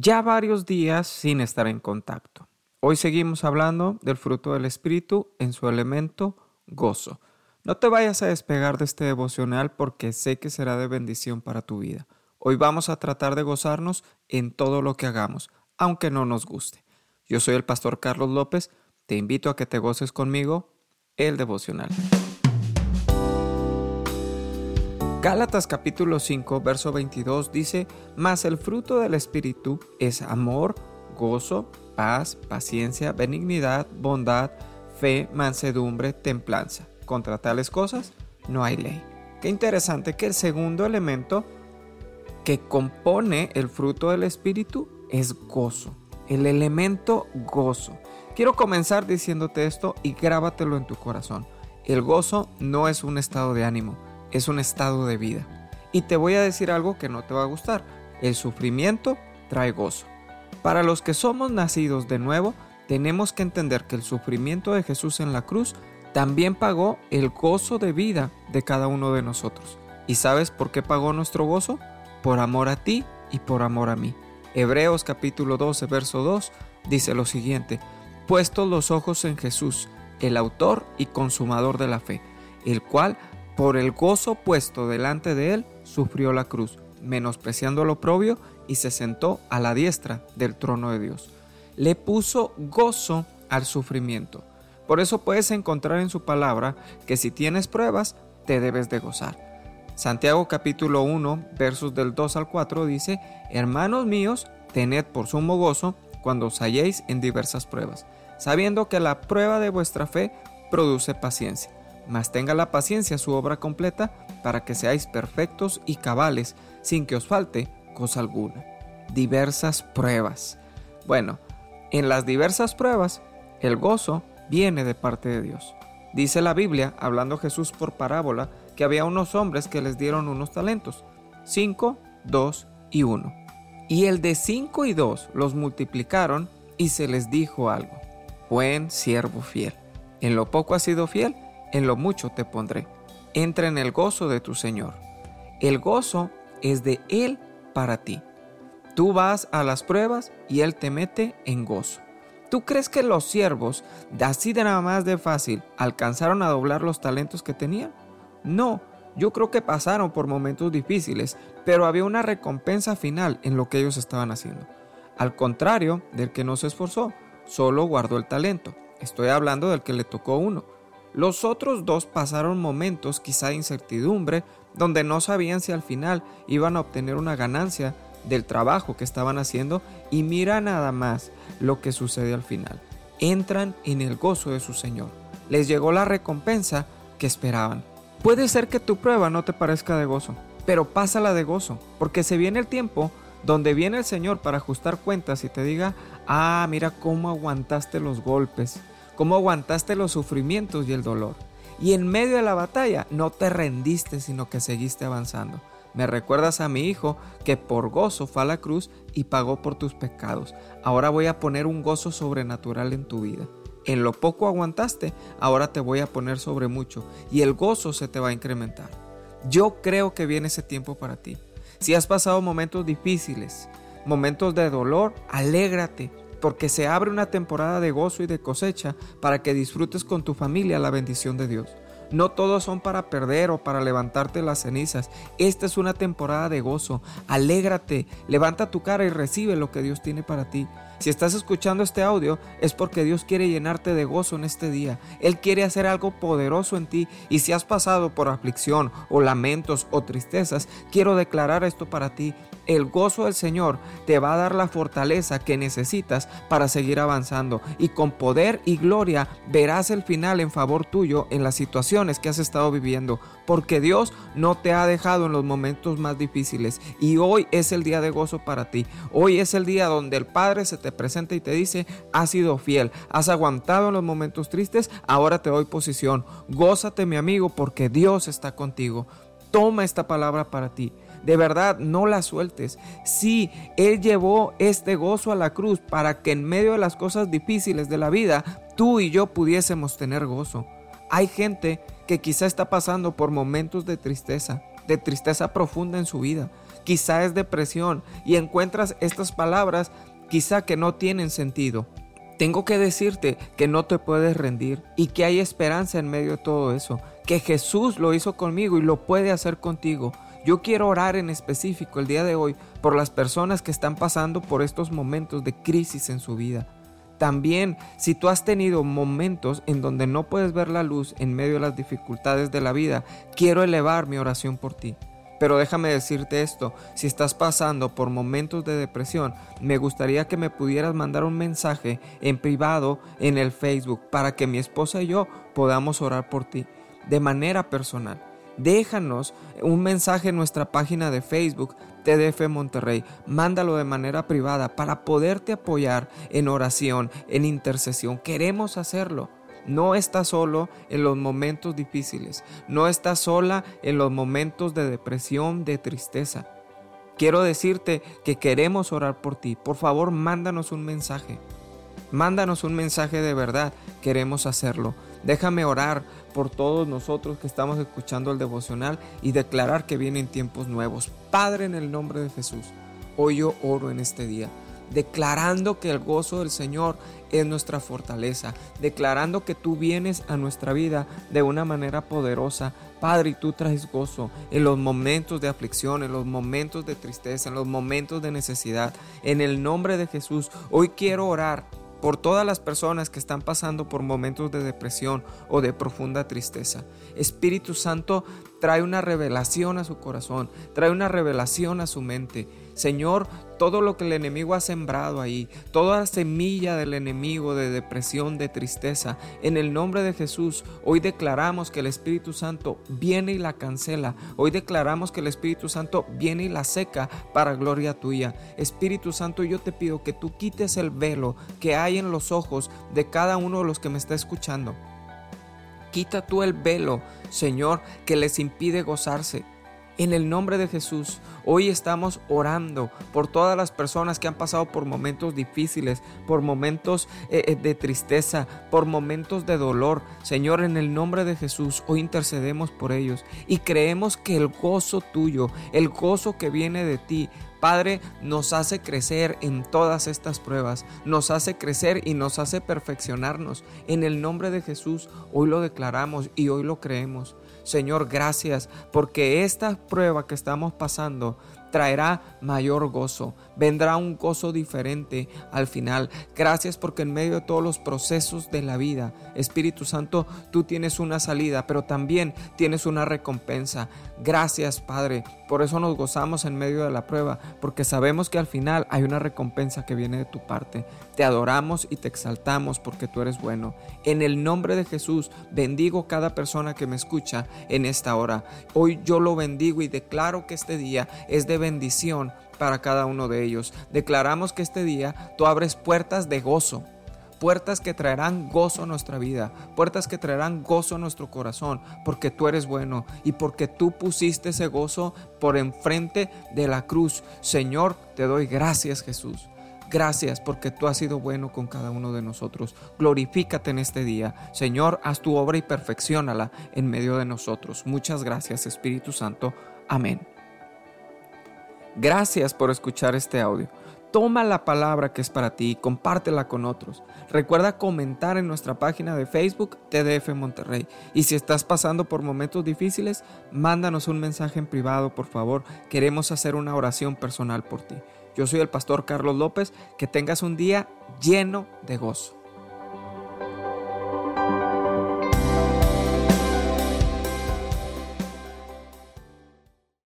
ya varios días sin estar en contacto. Hoy seguimos hablando del fruto del Espíritu en su elemento gozo. No te vayas a despegar de este devocional porque sé que será de bendición para tu vida. Hoy vamos a tratar de gozarnos en todo lo que hagamos, aunque no nos guste. Yo soy el pastor Carlos López, te invito a que te goces conmigo el devocional. Gálatas capítulo 5, verso 22 dice, Mas el fruto del Espíritu es amor, gozo, paz, paciencia, benignidad, bondad, fe, mansedumbre, templanza. Contra tales cosas no hay ley. Qué interesante que el segundo elemento que compone el fruto del Espíritu es gozo. El elemento gozo. Quiero comenzar diciéndote esto y grábatelo en tu corazón. El gozo no es un estado de ánimo es un estado de vida. Y te voy a decir algo que no te va a gustar. El sufrimiento trae gozo. Para los que somos nacidos de nuevo, tenemos que entender que el sufrimiento de Jesús en la cruz también pagó el gozo de vida de cada uno de nosotros. ¿Y sabes por qué pagó nuestro gozo? Por amor a ti y por amor a mí. Hebreos capítulo 12, verso 2 dice lo siguiente, puestos los ojos en Jesús, el autor y consumador de la fe, el cual por el gozo puesto delante de él, sufrió la cruz, menospreciando lo propio, y se sentó a la diestra del trono de Dios. Le puso gozo al sufrimiento. Por eso puedes encontrar en su palabra que si tienes pruebas, te debes de gozar. Santiago capítulo 1, versos del 2 al 4 dice, Hermanos míos, tened por sumo gozo cuando os halléis en diversas pruebas, sabiendo que la prueba de vuestra fe produce paciencia mas tenga la paciencia su obra completa para que seáis perfectos y cabales, sin que os falte cosa alguna. Diversas pruebas. Bueno, en las diversas pruebas, el gozo viene de parte de Dios. Dice la Biblia, hablando Jesús por parábola, que había unos hombres que les dieron unos talentos, cinco, dos y uno. Y el de cinco y dos los multiplicaron y se les dijo algo, buen siervo fiel. En lo poco has sido fiel, en lo mucho te pondré. Entra en el gozo de tu Señor. El gozo es de Él para ti. Tú vas a las pruebas y Él te mete en gozo. ¿Tú crees que los siervos, así de nada más de fácil, alcanzaron a doblar los talentos que tenían? No, yo creo que pasaron por momentos difíciles, pero había una recompensa final en lo que ellos estaban haciendo. Al contrario del que no se esforzó, solo guardó el talento. Estoy hablando del que le tocó uno. Los otros dos pasaron momentos quizá de incertidumbre, donde no sabían si al final iban a obtener una ganancia del trabajo que estaban haciendo y mira nada más lo que sucede al final. Entran en el gozo de su Señor. Les llegó la recompensa que esperaban. Puede ser que tu prueba no te parezca de gozo, pero pásala de gozo, porque se viene el tiempo donde viene el Señor para ajustar cuentas y te diga, ah, mira cómo aguantaste los golpes, cómo aguantaste los sufrimientos y el dolor. Y en medio de la batalla no te rendiste, sino que seguiste avanzando. Me recuerdas a mi hijo que por gozo fue a la cruz y pagó por tus pecados. Ahora voy a poner un gozo sobrenatural en tu vida. En lo poco aguantaste, ahora te voy a poner sobre mucho y el gozo se te va a incrementar. Yo creo que viene ese tiempo para ti. Si has pasado momentos difíciles, momentos de dolor, alégrate, porque se abre una temporada de gozo y de cosecha para que disfrutes con tu familia la bendición de Dios. No todos son para perder o para levantarte las cenizas. Esta es una temporada de gozo. Alégrate, levanta tu cara y recibe lo que Dios tiene para ti. Si estás escuchando este audio es porque Dios quiere llenarte de gozo en este día. Él quiere hacer algo poderoso en ti y si has pasado por aflicción o lamentos o tristezas, quiero declarar esto para ti. El gozo del Señor te va a dar la fortaleza que necesitas para seguir avanzando y con poder y gloria verás el final en favor tuyo en las que has estado viviendo, porque Dios no te ha dejado en los momentos más difíciles y hoy es el día de gozo para ti. Hoy es el día donde el Padre se te presenta y te dice, has sido fiel, has aguantado en los momentos tristes, ahora te doy posición. Gózate mi amigo porque Dios está contigo. Toma esta palabra para ti. De verdad, no la sueltes. Sí, Él llevó este gozo a la cruz para que en medio de las cosas difíciles de la vida, tú y yo pudiésemos tener gozo. Hay gente que quizá está pasando por momentos de tristeza, de tristeza profunda en su vida quizá es depresión y encuentras estas palabras quizá que no tienen sentido. Tengo que decirte que no te puedes rendir y que hay esperanza en medio de todo eso, que Jesús lo hizo conmigo y lo puede hacer contigo. Yo quiero orar en específico el día de hoy por las personas que están pasando por estos momentos de crisis en su vida. También, si tú has tenido momentos en donde no puedes ver la luz en medio de las dificultades de la vida, quiero elevar mi oración por ti. Pero déjame decirte esto, si estás pasando por momentos de depresión, me gustaría que me pudieras mandar un mensaje en privado en el Facebook para que mi esposa y yo podamos orar por ti de manera personal. Déjanos un mensaje en nuestra página de Facebook TDF Monterrey. Mándalo de manera privada para poderte apoyar en oración, en intercesión. Queremos hacerlo. No estás solo en los momentos difíciles. No estás sola en los momentos de depresión, de tristeza. Quiero decirte que queremos orar por ti. Por favor, mándanos un mensaje. Mándanos un mensaje de verdad. Queremos hacerlo. Déjame orar por todos nosotros que estamos escuchando el devocional y declarar que vienen tiempos nuevos. Padre, en el nombre de Jesús, hoy yo oro en este día declarando que el gozo del Señor es nuestra fortaleza, declarando que tú vienes a nuestra vida de una manera poderosa. Padre, y tú traes gozo en los momentos de aflicción, en los momentos de tristeza, en los momentos de necesidad. En el nombre de Jesús, hoy quiero orar por todas las personas que están pasando por momentos de depresión o de profunda tristeza. Espíritu Santo trae una revelación a su corazón, trae una revelación a su mente. Señor, todo lo que el enemigo ha sembrado ahí, toda semilla del enemigo de depresión, de tristeza, en el nombre de Jesús, hoy declaramos que el Espíritu Santo viene y la cancela. Hoy declaramos que el Espíritu Santo viene y la seca para gloria tuya. Espíritu Santo, yo te pido que tú quites el velo que hay en los ojos de cada uno de los que me está escuchando. Quita tú el velo, Señor, que les impide gozarse. En el nombre de Jesús, hoy estamos orando por todas las personas que han pasado por momentos difíciles, por momentos eh, eh, de tristeza, por momentos de dolor. Señor, en el nombre de Jesús, hoy intercedemos por ellos y creemos que el gozo tuyo, el gozo que viene de ti, Padre, nos hace crecer en todas estas pruebas, nos hace crecer y nos hace perfeccionarnos. En el nombre de Jesús, hoy lo declaramos y hoy lo creemos. Señor, gracias porque esta prueba que estamos pasando traerá mayor gozo, vendrá un gozo diferente al final. Gracias porque en medio de todos los procesos de la vida, Espíritu Santo, tú tienes una salida, pero también tienes una recompensa. Gracias, Padre. Por eso nos gozamos en medio de la prueba, porque sabemos que al final hay una recompensa que viene de tu parte. Te adoramos y te exaltamos porque tú eres bueno. En el nombre de Jesús, bendigo cada persona que me escucha en esta hora. Hoy yo lo bendigo y declaro que este día es de bendición para cada uno de ellos. Declaramos que este día tú abres puertas de gozo, puertas que traerán gozo a nuestra vida, puertas que traerán gozo a nuestro corazón, porque tú eres bueno y porque tú pusiste ese gozo por enfrente de la cruz. Señor, te doy gracias Jesús. Gracias porque tú has sido bueno con cada uno de nosotros. Glorifícate en este día. Señor, haz tu obra y perfeccionala en medio de nosotros. Muchas gracias Espíritu Santo. Amén. Gracias por escuchar este audio. Toma la palabra que es para ti y compártela con otros. Recuerda comentar en nuestra página de Facebook TDF Monterrey. Y si estás pasando por momentos difíciles, mándanos un mensaje en privado, por favor. Queremos hacer una oración personal por ti. Yo soy el pastor Carlos López. Que tengas un día lleno de gozo.